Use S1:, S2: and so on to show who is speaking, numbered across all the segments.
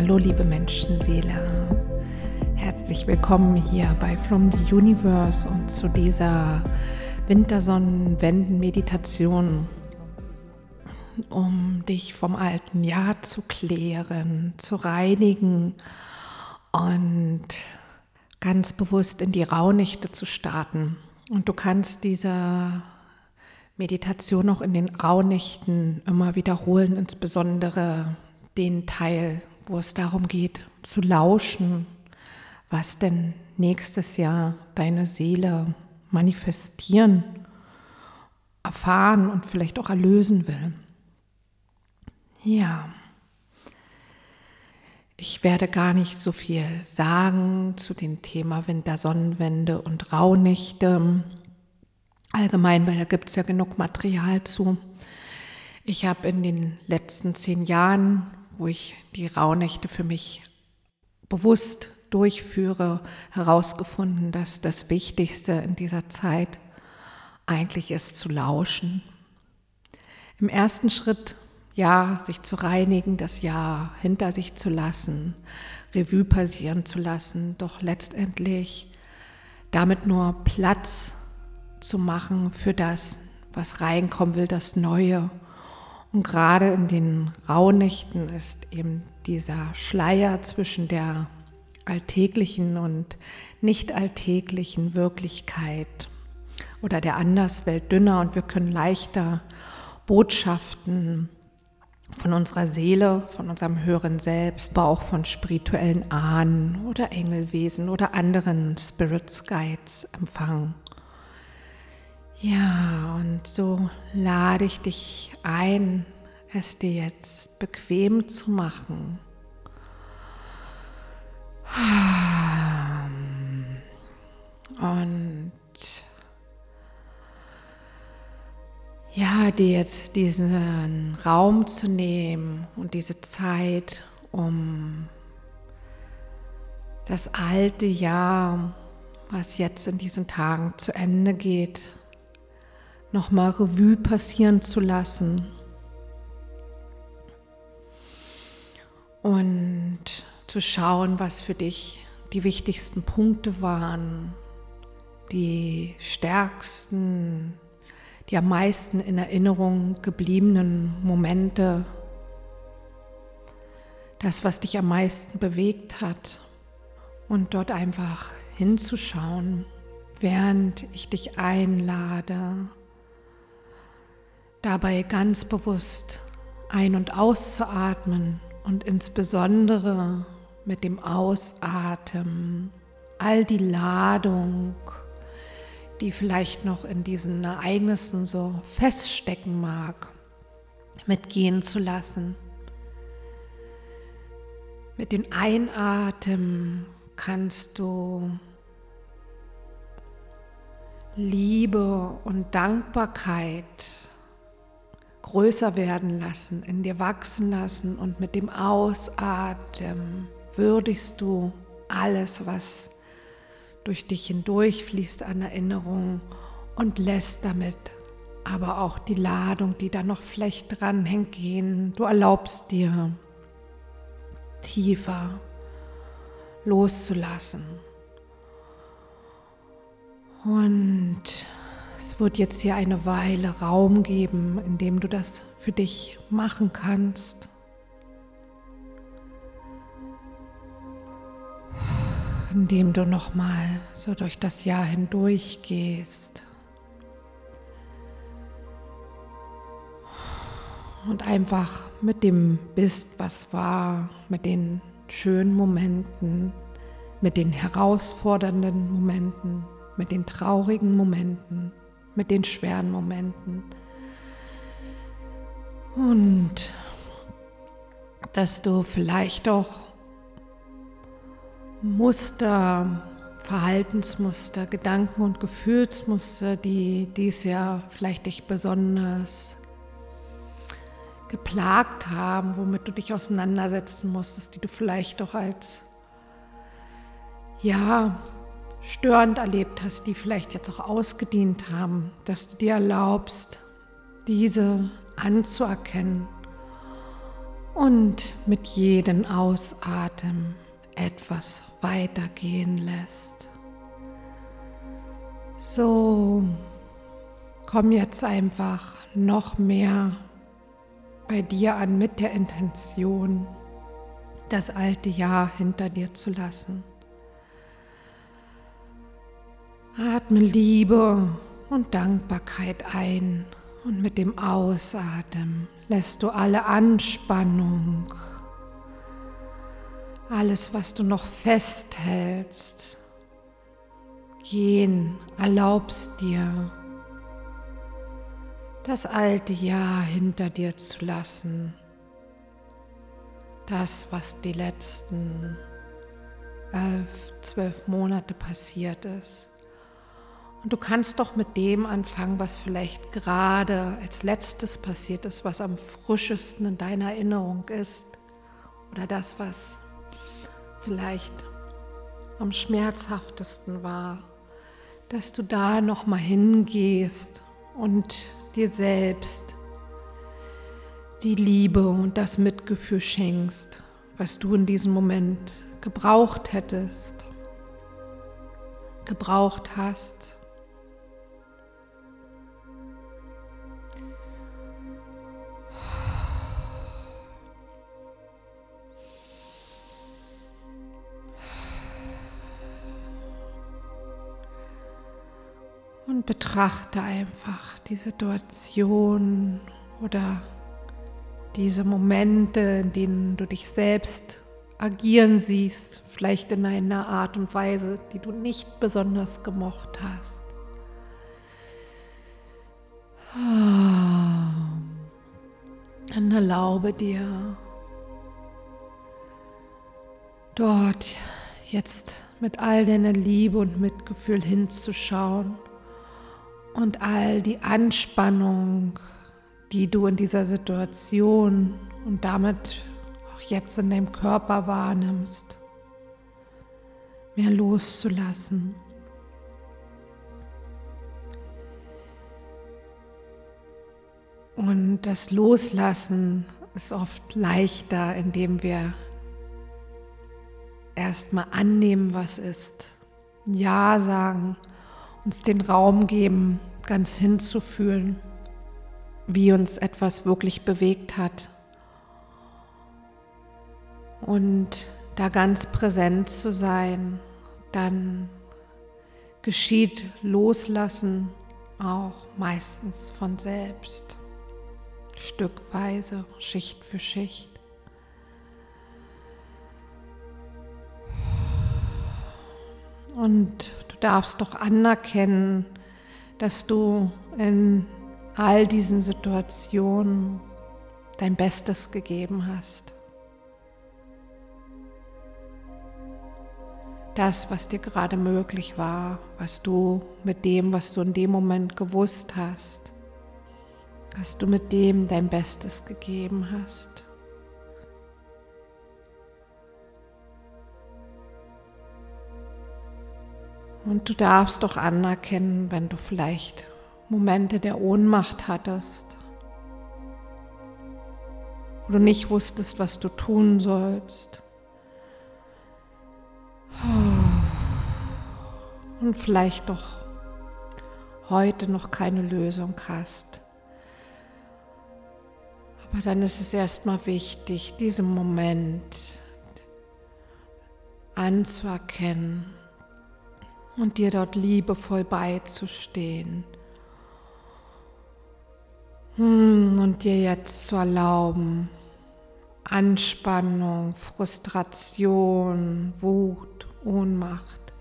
S1: Hallo liebe Menschenseele, herzlich willkommen hier bei From the Universe und zu dieser Wintersonnenwenden-Meditation, um dich vom alten Jahr zu klären, zu reinigen und ganz bewusst in die Rauhnächte zu starten. Und du kannst diese Meditation auch in den Rauhnächten immer wiederholen, insbesondere den Teil, wo es darum geht, zu lauschen, was denn nächstes Jahr deine Seele manifestieren, erfahren und vielleicht auch erlösen will. Ja. Ich werde gar nicht so viel sagen zu dem Thema Wintersonnenwende und Rauhnächte. Allgemein, weil da gibt es ja genug Material zu. Ich habe in den letzten zehn Jahren, wo ich die Rauhnächte für mich bewusst durchführe, herausgefunden, dass das Wichtigste in dieser Zeit eigentlich ist zu lauschen. Im ersten Schritt ja, sich zu reinigen, das Jahr hinter sich zu lassen, Revue passieren zu lassen, doch letztendlich damit nur Platz zu machen für das, was reinkommen will, das Neue. Und gerade in den Rauhnächten ist eben dieser Schleier zwischen der alltäglichen und nicht alltäglichen Wirklichkeit oder der Anderswelt dünner und wir können leichter Botschaften von unserer Seele, von unserem höheren Selbst, aber auch von spirituellen Ahnen oder Engelwesen oder anderen Spirits Guides empfangen. Ja, und so lade ich dich ein, es dir jetzt bequem zu machen. Und ja, dir jetzt diesen Raum zu nehmen und diese Zeit, um das alte Jahr, was jetzt in diesen Tagen zu Ende geht, nochmal Revue passieren zu lassen. Und zu schauen, was für dich die wichtigsten Punkte waren, die stärksten die am meisten in Erinnerung gebliebenen Momente, das, was dich am meisten bewegt hat und dort einfach hinzuschauen, während ich dich einlade, dabei ganz bewusst ein- und auszuatmen und insbesondere mit dem Ausatmen all die Ladung, die vielleicht noch in diesen Ereignissen so feststecken mag, mitgehen zu lassen. Mit dem Einatmen kannst du Liebe und Dankbarkeit größer werden lassen, in dir wachsen lassen und mit dem Ausatmen würdigst du alles, was durch dich hindurch fließt an Erinnerungen und lässt damit aber auch die Ladung, die da noch vielleicht dranhängt, gehen. Du erlaubst dir tiefer loszulassen. Und es wird jetzt hier eine Weile Raum geben, in dem du das für dich machen kannst. indem du nochmal so durch das Jahr hindurch gehst. Und einfach mit dem bist, was war, mit den schönen Momenten, mit den herausfordernden Momenten, mit den traurigen Momenten, mit den schweren Momenten. Und dass du vielleicht auch Muster, Verhaltensmuster, Gedanken- und Gefühlsmuster, die dies Jahr vielleicht dich besonders geplagt haben, womit du dich auseinandersetzen musstest, die du vielleicht auch als ja störend erlebt hast, die vielleicht jetzt auch ausgedient haben, dass du dir erlaubst, diese anzuerkennen und mit jedem Ausatmen etwas weitergehen lässt. So, komm jetzt einfach noch mehr bei dir an mit der Intention, das alte Jahr hinter dir zu lassen. Atme Liebe und Dankbarkeit ein und mit dem Ausatmen lässt du alle Anspannung, alles, was du noch festhältst, gehen, erlaubst dir, das alte Jahr hinter dir zu lassen. Das, was die letzten elf, zwölf Monate passiert ist. Und du kannst doch mit dem anfangen, was vielleicht gerade als letztes passiert ist, was am frischesten in deiner Erinnerung ist. Oder das, was vielleicht am schmerzhaftesten war. Dass du da nochmal hingehst und dir selbst die Liebe und das Mitgefühl schenkst, was du in diesem Moment gebraucht hättest, gebraucht hast. Und betrachte einfach die Situation oder diese Momente, in denen du dich selbst agieren siehst, vielleicht in einer Art und Weise, die du nicht besonders gemocht hast. Dann erlaube dir, dort jetzt mit all deiner Liebe und Mitgefühl hinzuschauen und all die Anspannung, die du in dieser Situation und damit auch jetzt in deinem Körper wahrnimmst, mehr loszulassen. Und das Loslassen ist oft leichter, indem wir erstmal annehmen, was ist, Ja sagen uns den Raum geben, ganz hinzufühlen, wie uns etwas wirklich bewegt hat. Und da ganz präsent zu sein, dann geschieht Loslassen auch meistens von selbst, stückweise, Schicht für Schicht. Und darfst doch anerkennen, dass du in all diesen Situationen dein Bestes gegeben hast. Das, was dir gerade möglich war, was du mit dem, was du in dem Moment gewusst hast, dass du mit dem dein Bestes gegeben hast. Und du darfst doch anerkennen, wenn du vielleicht Momente der Ohnmacht hattest, wo du nicht wusstest, was du tun sollst. Und vielleicht doch heute noch keine Lösung hast. Aber dann ist es erstmal wichtig, diesen Moment anzuerkennen und dir dort liebevoll beizustehen. Hm, und dir jetzt zu erlauben, Anspannung, Frustration, Wut, Ohnmacht,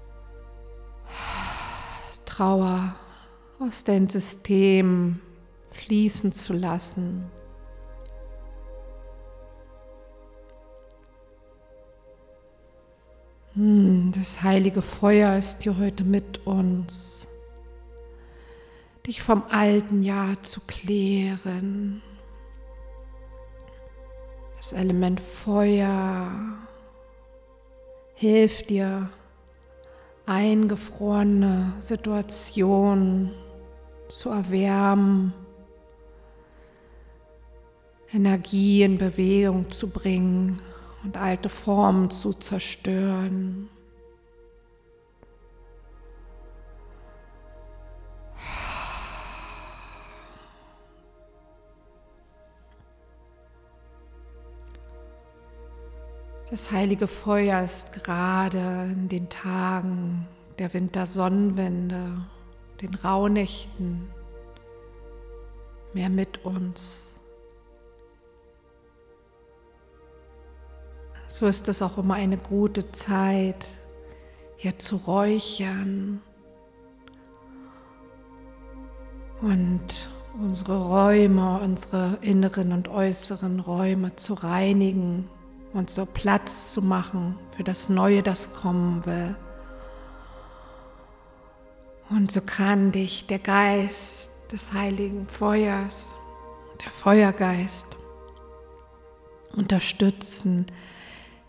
S1: Trauer aus deinem System fließen zu lassen das heilige Feuer ist hier heute mit uns, dich vom alten Jahr zu klären. Das Element Feuer hilft dir, eingefrorene Situationen zu erwärmen, Energie in Bewegung zu bringen und alte Formen zu zerstören. Das heilige Feuer ist gerade in den Tagen der Wintersonnenwende, den Rauhnächten, mehr mit uns. So ist es auch immer eine gute Zeit, hier zu räuchern und unsere Räume, unsere inneren und äußeren Räume zu reinigen und so Platz zu machen für das Neue, das kommen will. Und so kann dich der Geist des heiligen Feuers, der Feuergeist, unterstützen,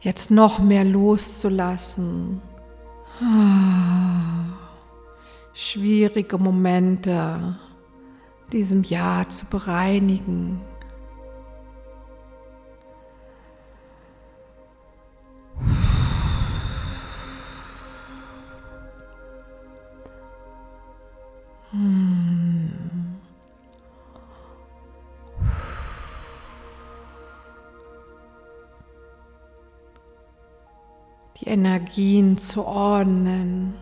S1: jetzt noch mehr loszulassen. Schwierige Momente diesem Jahr zu bereinigen Energien zu ordnen,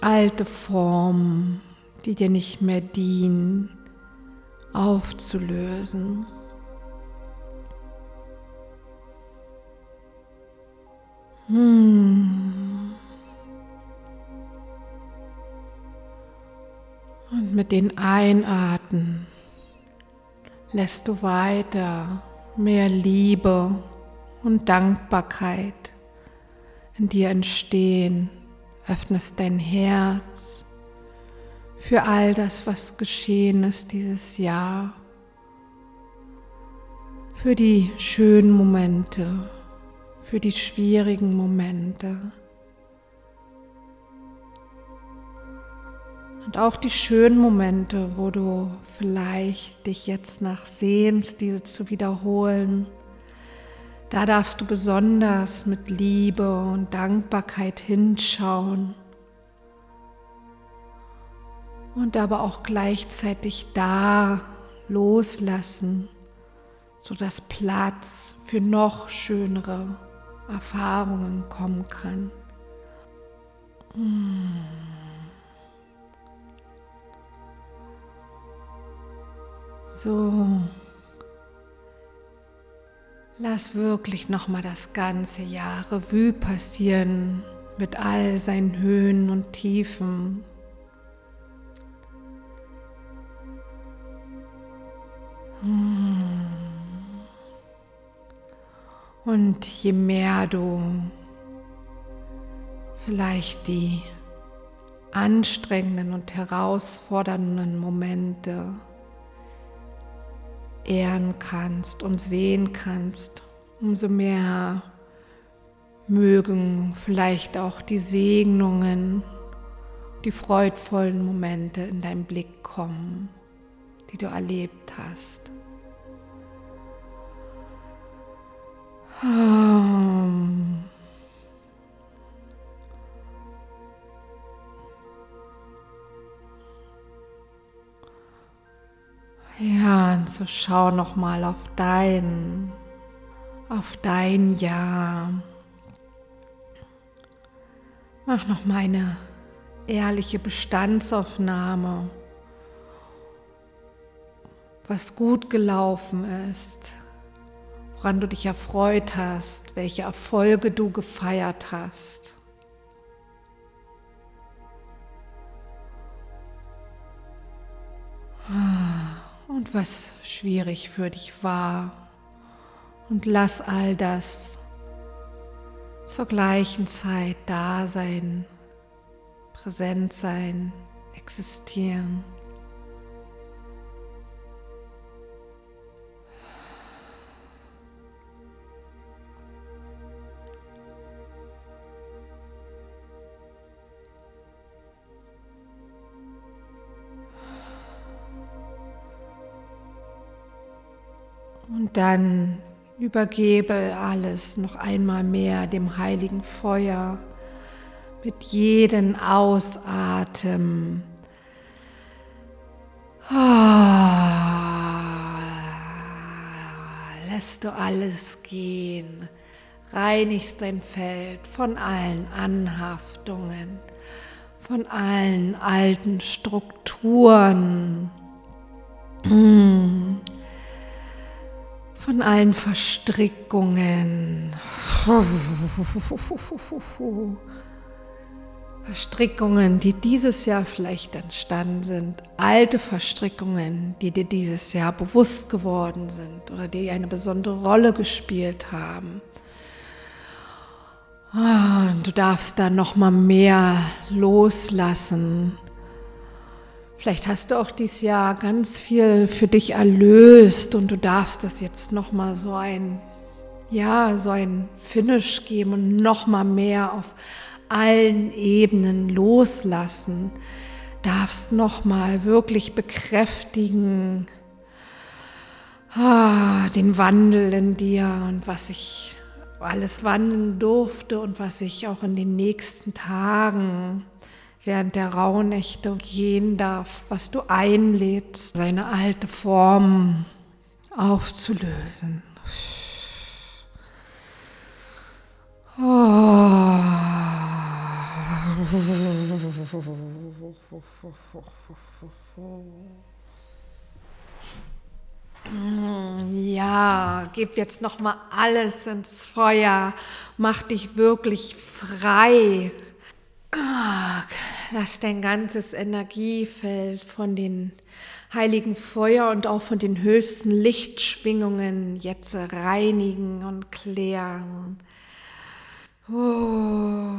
S1: alte Formen, die dir nicht mehr dienen, aufzulösen. Hm. Und mit den Einatmen lässt du weiter mehr Liebe und Dankbarkeit in dir entstehen. Öffnest dein Herz für all das, was geschehen ist dieses Jahr, für die schönen Momente, für die schwierigen Momente. Und auch die schönen Momente, wo du vielleicht dich jetzt nach sehnst, diese zu wiederholen da darfst du besonders mit Liebe und Dankbarkeit hinschauen und aber auch gleichzeitig da loslassen, sodass Platz für noch schönere Erfahrungen kommen kann. So. Lass wirklich nochmal das ganze Jahr Revue passieren mit all seinen Höhen und Tiefen. Hm. Und je mehr du vielleicht die anstrengenden und herausfordernden Momente ehren kannst und sehen kannst, umso mehr mögen vielleicht auch die Segnungen, die freudvollen Momente in deinen Blick kommen, die du erlebt hast. Um. Ja, und so schau noch mal auf dein, auf dein Jahr. Mach noch mal eine ehrliche Bestandsaufnahme, was gut gelaufen ist, woran du dich erfreut hast, welche Erfolge du gefeiert hast. Ah und was schwierig für dich war. Und lass all das zur gleichen Zeit da sein, präsent sein, existieren. Und dann übergebe alles noch einmal mehr dem heiligen Feuer mit jedem Ausatmen. Ah, lässt du alles gehen, reinigst dein Feld von allen Anhaftungen, von allen alten Strukturen, von allen Verstrickungen. Verstrickungen, die dieses Jahr vielleicht entstanden sind, alte Verstrickungen, die dir dieses Jahr bewusst geworden sind oder die eine besondere Rolle gespielt haben. Ah, und du darfst da noch mal mehr loslassen. Vielleicht hast du auch dieses Jahr ganz viel für dich erlöst und du darfst das jetzt noch mal so ein ja, so ein Finish geben und noch mal mehr auf allen Ebenen loslassen, darfst nochmal wirklich bekräftigen, ah, den Wandel in dir und was ich alles wandeln durfte und was ich auch in den nächsten Tagen während der Rauhnächte gehen darf, was du einlädst, seine alte Form aufzulösen. Oh. Ja, gib jetzt noch mal alles ins Feuer, mach dich wirklich frei. Lass dein ganzes Energiefeld von den heiligen Feuer und auch von den höchsten Lichtschwingungen jetzt reinigen und klären. Oh.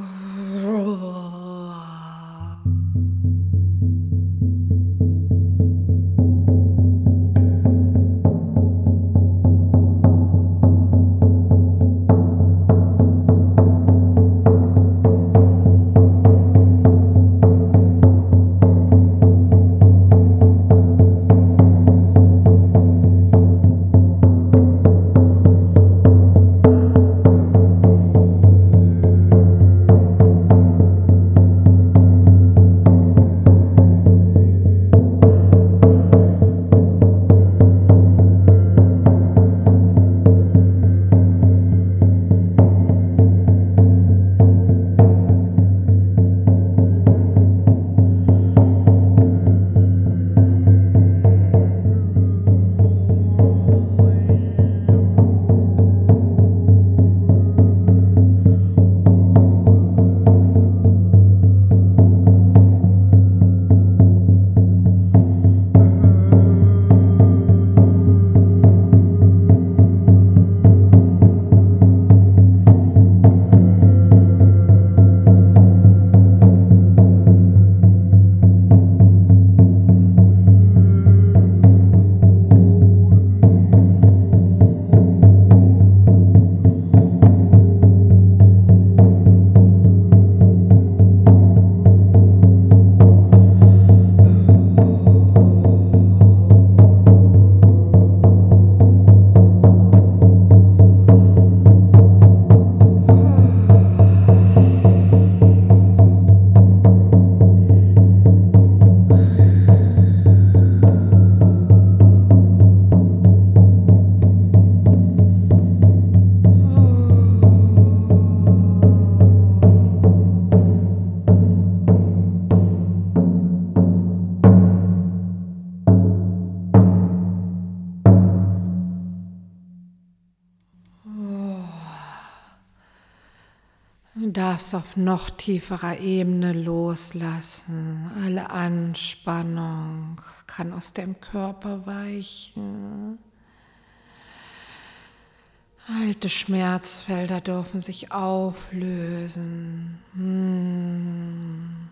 S1: Darfst auf noch tieferer Ebene loslassen. Alle Anspannung kann aus dem Körper weichen. Alte Schmerzfelder dürfen sich auflösen. Hm.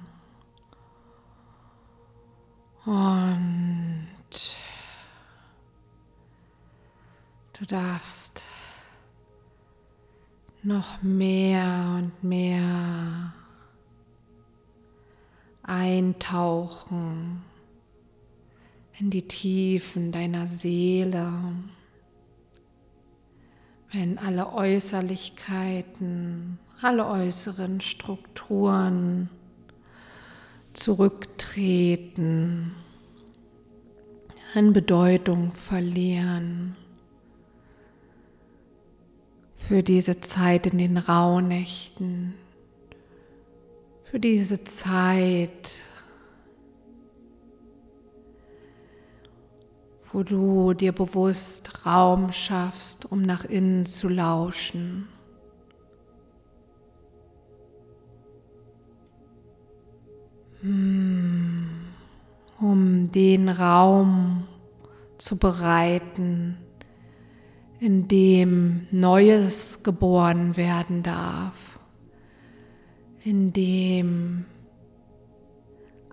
S1: Und du darfst noch mehr und mehr eintauchen in die Tiefen deiner Seele, wenn alle Äußerlichkeiten, alle äußeren Strukturen zurücktreten, an Bedeutung verlieren für diese Zeit in den Rauhnächten, für diese Zeit, wo du dir bewusst Raum schaffst, um nach innen zu lauschen. Hmm. Um den Raum zu bereiten, in dem Neues geboren werden darf, in dem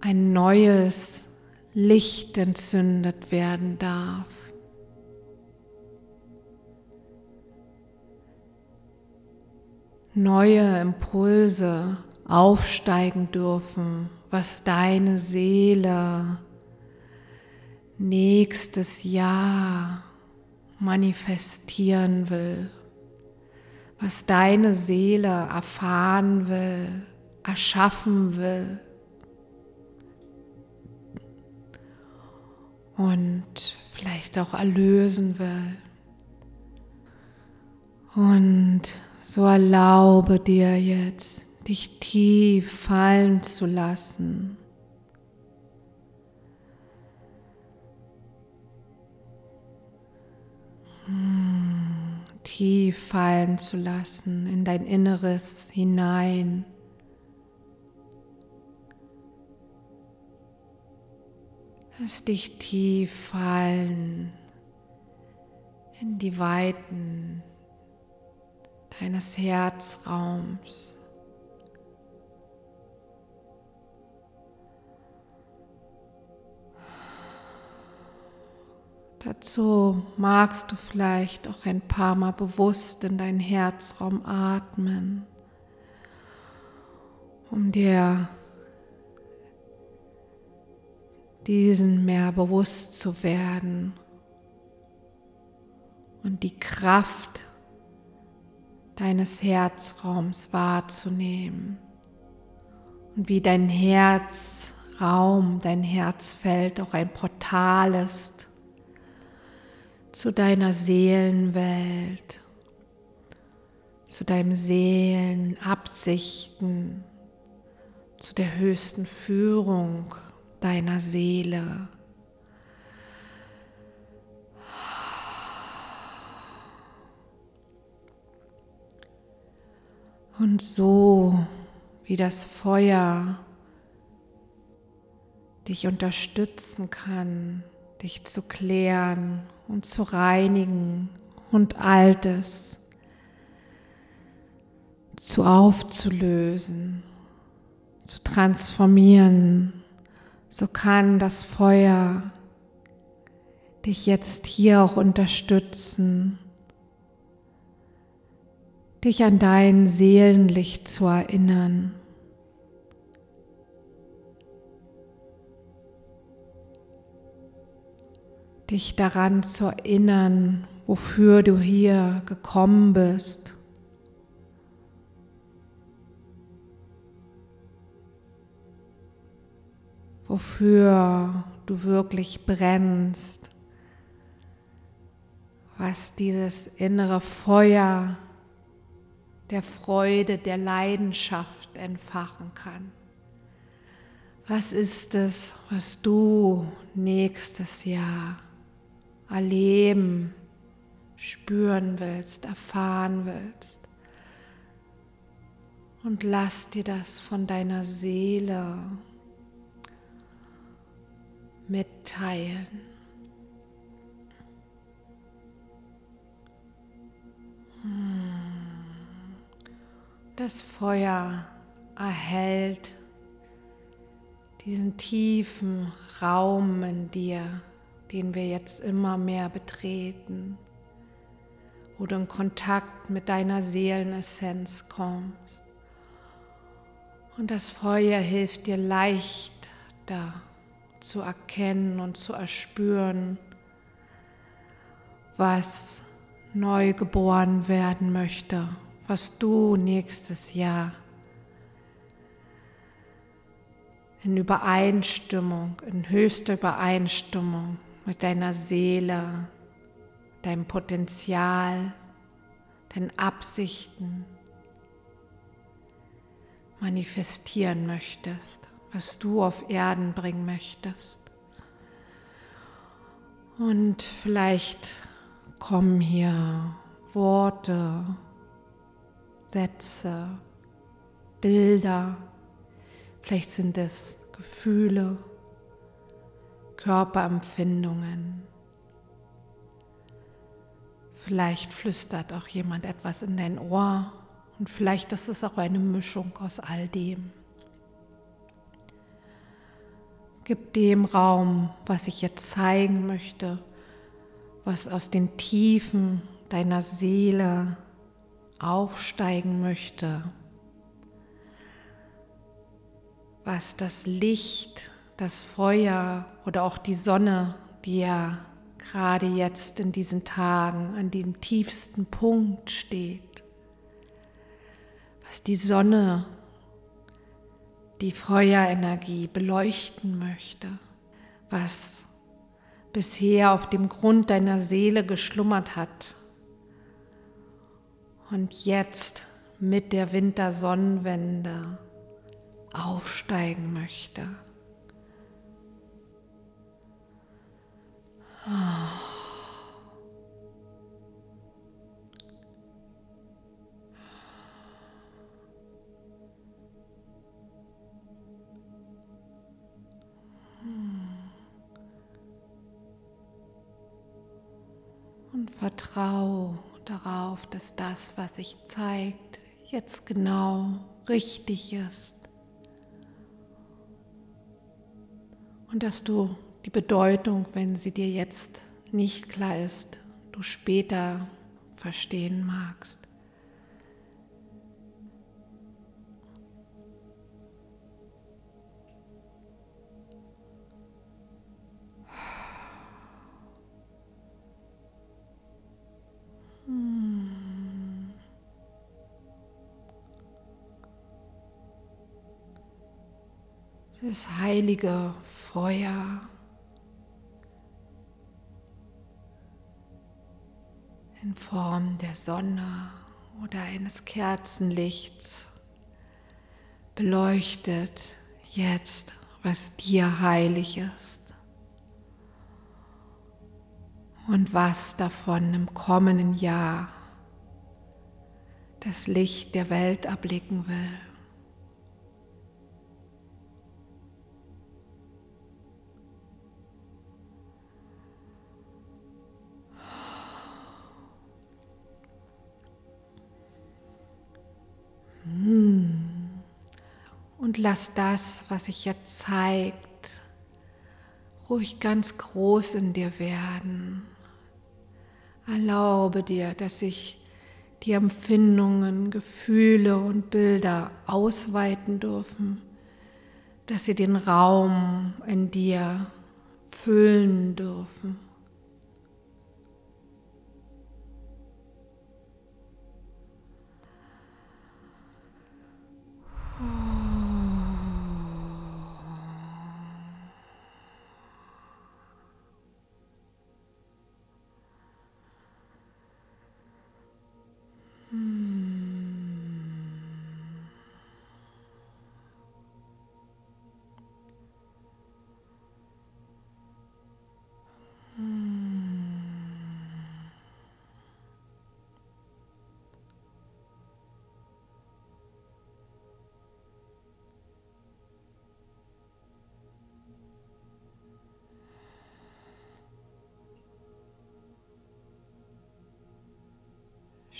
S1: ein neues Licht entzündet werden darf. Neue Impulse aufsteigen dürfen, was deine Seele nächstes Jahr manifestieren will, was deine Seele erfahren will, erschaffen will. und vielleicht auch erlösen will. Und so erlaube dir jetzt, dich tief fallen zu lassen. Tief fallen zu lassen in dein Inneres hinein. Lass dich tief fallen in die Weiten deines Herzraums. Dazu magst du vielleicht auch ein paar Mal bewusst in deinen Herzraum atmen, um dir diesen mehr bewusst zu werden und die Kraft deines Herzraums wahrzunehmen und wie dein Herzraum, dein Herzfeld auch ein Portal ist zu deiner Seelenwelt, zu deinem Seelenabsichten, zu der höchsten Führung deiner Seele. Und so wie das Feuer dich unterstützen kann, dich zu klären und zu reinigen und Altes zu aufzulösen, zu transformieren, so kann das Feuer dich jetzt hier auch unterstützen, dich an dein Seelenlicht zu erinnern. Dich daran zu erinnern, wofür du hier gekommen bist. wofür du wirklich brennst, was dieses innere Feuer der Freude, der Leidenschaft entfachen kann. Was ist es, was du nächstes Jahr erleben, spüren willst, erfahren willst? Und lass dir das von deiner Seele mitteilen. Hm. Das Feuer erhält diesen tiefen Raum in dir, den wir jetzt immer mehr betreten, wo du in Kontakt mit deiner Seelenessenz kommst. Und das Feuer hilft dir leichter zu erkennen und zu erspüren, was neu geboren werden möchte, was du nächstes Jahr in Übereinstimmung, in höchster Übereinstimmung mit deiner Seele, deinem Potenzial, deinen Absichten manifestieren möchtest, was du auf Erden bringen möchtest. Und vielleicht kommen hier Worte, Sätze, Bilder, vielleicht sind es Gefühle, Körperempfindungen. Vielleicht flüstert auch jemand etwas in dein Ohr und vielleicht ist es auch eine Mischung aus all dem. Gib dem Raum, was ich jetzt zeigen möchte, was aus den Tiefen deiner Seele aufsteigen möchte, was das Licht, das Feuer oder auch die Sonne, die ja gerade jetzt in diesen Tagen an dem tiefsten Punkt steht, was die Sonne die Feuerenergie beleuchten möchte, was bisher auf dem Grund deiner Seele geschlummert hat. Und jetzt mit der Wintersonnenwende aufsteigen möchte. Und vertrau darauf, dass das, was sich zeigt, jetzt genau richtig ist. Und dass du die Bedeutung, wenn sie dir jetzt nicht klar ist, du später verstehen magst. das heilige Feuer. Form der Sonne oder eines Kerzenlichts beleuchtet jetzt, was dir heilig ist und was davon im kommenden Jahr das Licht der Welt erblicken will. Und lass das, was sich jetzt zeigt, ruhig ganz groß in dir werden. Erlaube dir, dass sich die Empfindungen, Gefühle und Bilder ausweiten dürfen, dass sie den Raum in dir füllen dürfen.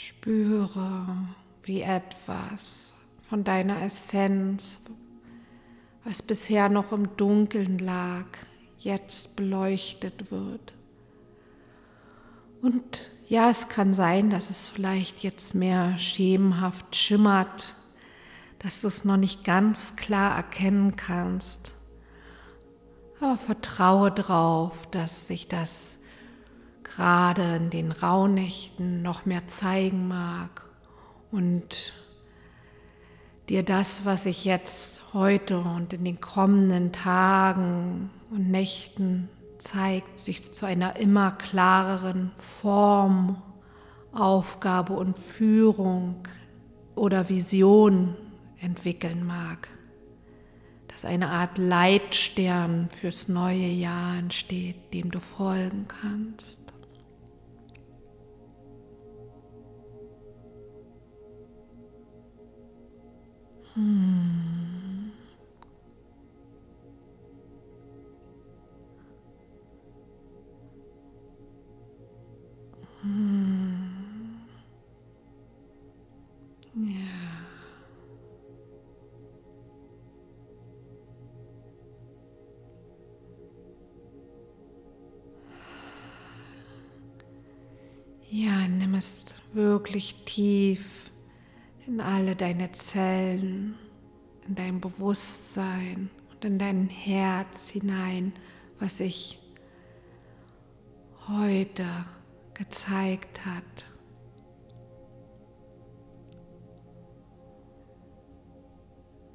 S1: Spüre, wie etwas von deiner Essenz, was bisher noch im Dunkeln lag, jetzt beleuchtet wird. Und ja, es kann sein, dass es vielleicht jetzt mehr schemenhaft schimmert, dass du es noch nicht ganz klar erkennen kannst. Aber vertraue darauf, dass sich das gerade in den Rauhnächten noch mehr zeigen mag und dir das, was ich jetzt heute und in den kommenden Tagen und Nächten zeigt, sich zu einer immer klareren Form, Aufgabe und Führung oder Vision entwickeln mag. Dass eine Art Leitstern fürs neue Jahr entsteht, dem du folgen kannst. Ja, nimm es wirklich tief in alle deine Zellen, in dein Bewusstsein und in dein Herz hinein, was sich heute gezeigt hat.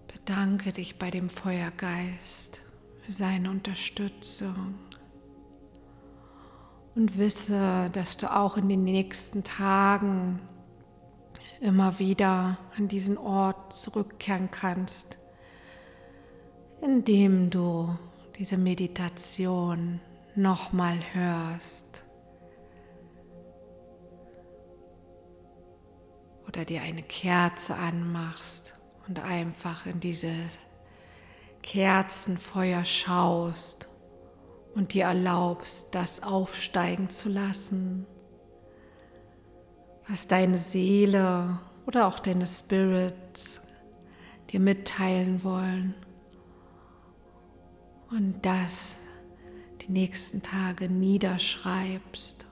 S1: Bedanke dich bei dem Feuergeist für seine Unterstützung und wisse, dass du auch in den nächsten Tagen immer wieder an diesen Ort zurückkehren kannst, indem du diese Meditation nochmal hörst oder dir eine Kerze anmachst und einfach in dieses Kerzenfeuer schaust und dir erlaubst, das aufsteigen zu lassen was deine Seele oder auch deine Spirits dir mitteilen wollen. Und das die nächsten Tage niederschreibst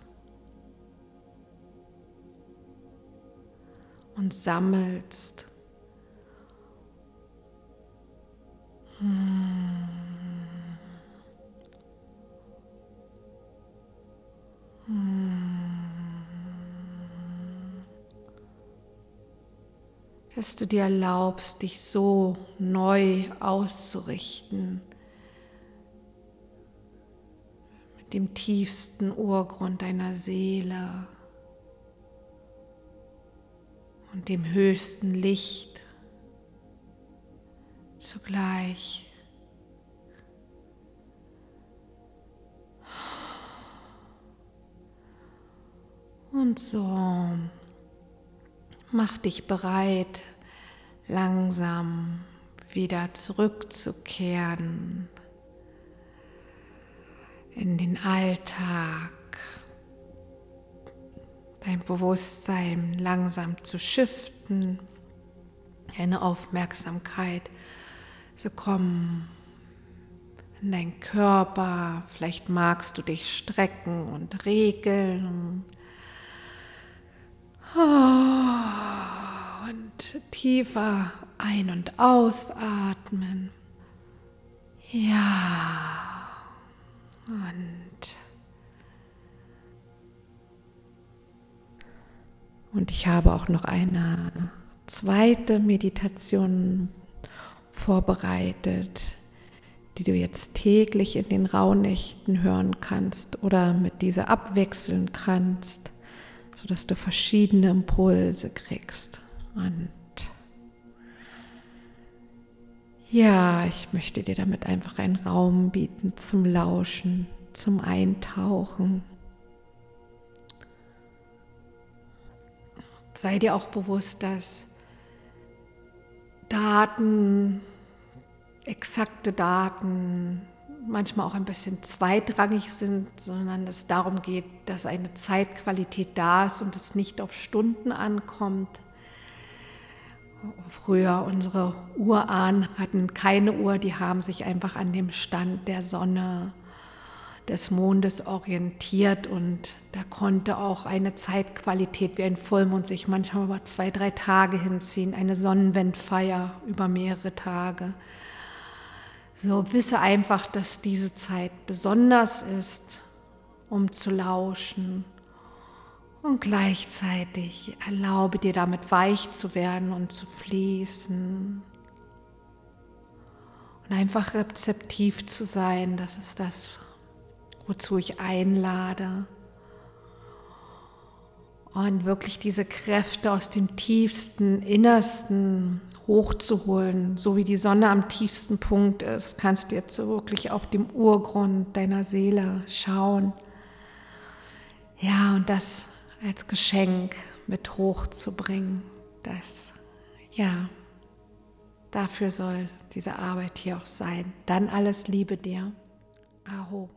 S1: und sammelst. Hmm. Dass du dir erlaubst, dich so neu auszurichten mit dem tiefsten Urgrund deiner Seele und dem höchsten Licht zugleich. Und so Mach dich bereit, langsam wieder zurückzukehren in den Alltag, dein Bewusstsein langsam zu shiften, deine Aufmerksamkeit zu kommen in deinen Körper. Vielleicht magst du dich strecken und regeln und tiefer ein- und ausatmen. Ja. Und und ich habe auch noch eine zweite Meditation vorbereitet, die du jetzt täglich in den Rauhnächten hören kannst oder mit dieser abwechseln kannst sodass du verschiedene Impulse kriegst. Und ja, ich möchte dir damit einfach einen Raum bieten zum Lauschen, zum Eintauchen. Sei dir auch bewusst, dass Daten, exakte Daten, manchmal auch ein bisschen zweitrangig sind, sondern es darum geht, dass eine Zeitqualität da ist und es nicht auf Stunden ankommt. Früher unsere Urahnen hatten keine Uhr, die haben sich einfach an dem Stand der Sonne, des Mondes orientiert und da konnte auch eine Zeitqualität wie ein Vollmond sich manchmal über zwei, drei Tage hinziehen, eine Sonnenwendfeier über mehrere Tage. So wisse einfach, dass diese Zeit besonders ist um zu lauschen. Und gleichzeitig erlaube dir damit weich zu werden und zu fließen. Und einfach rezeptiv zu sein, das ist das, wozu ich einlade. Und wirklich diese Kräfte aus dem tiefsten, innersten hochzuholen, so wie die Sonne am tiefsten Punkt ist, kannst du jetzt wirklich auf dem Urgrund deiner Seele schauen. Ja, und das als Geschenk mit hochzubringen, das, ja, dafür soll diese Arbeit hier auch sein. Dann alles Liebe dir. Aho.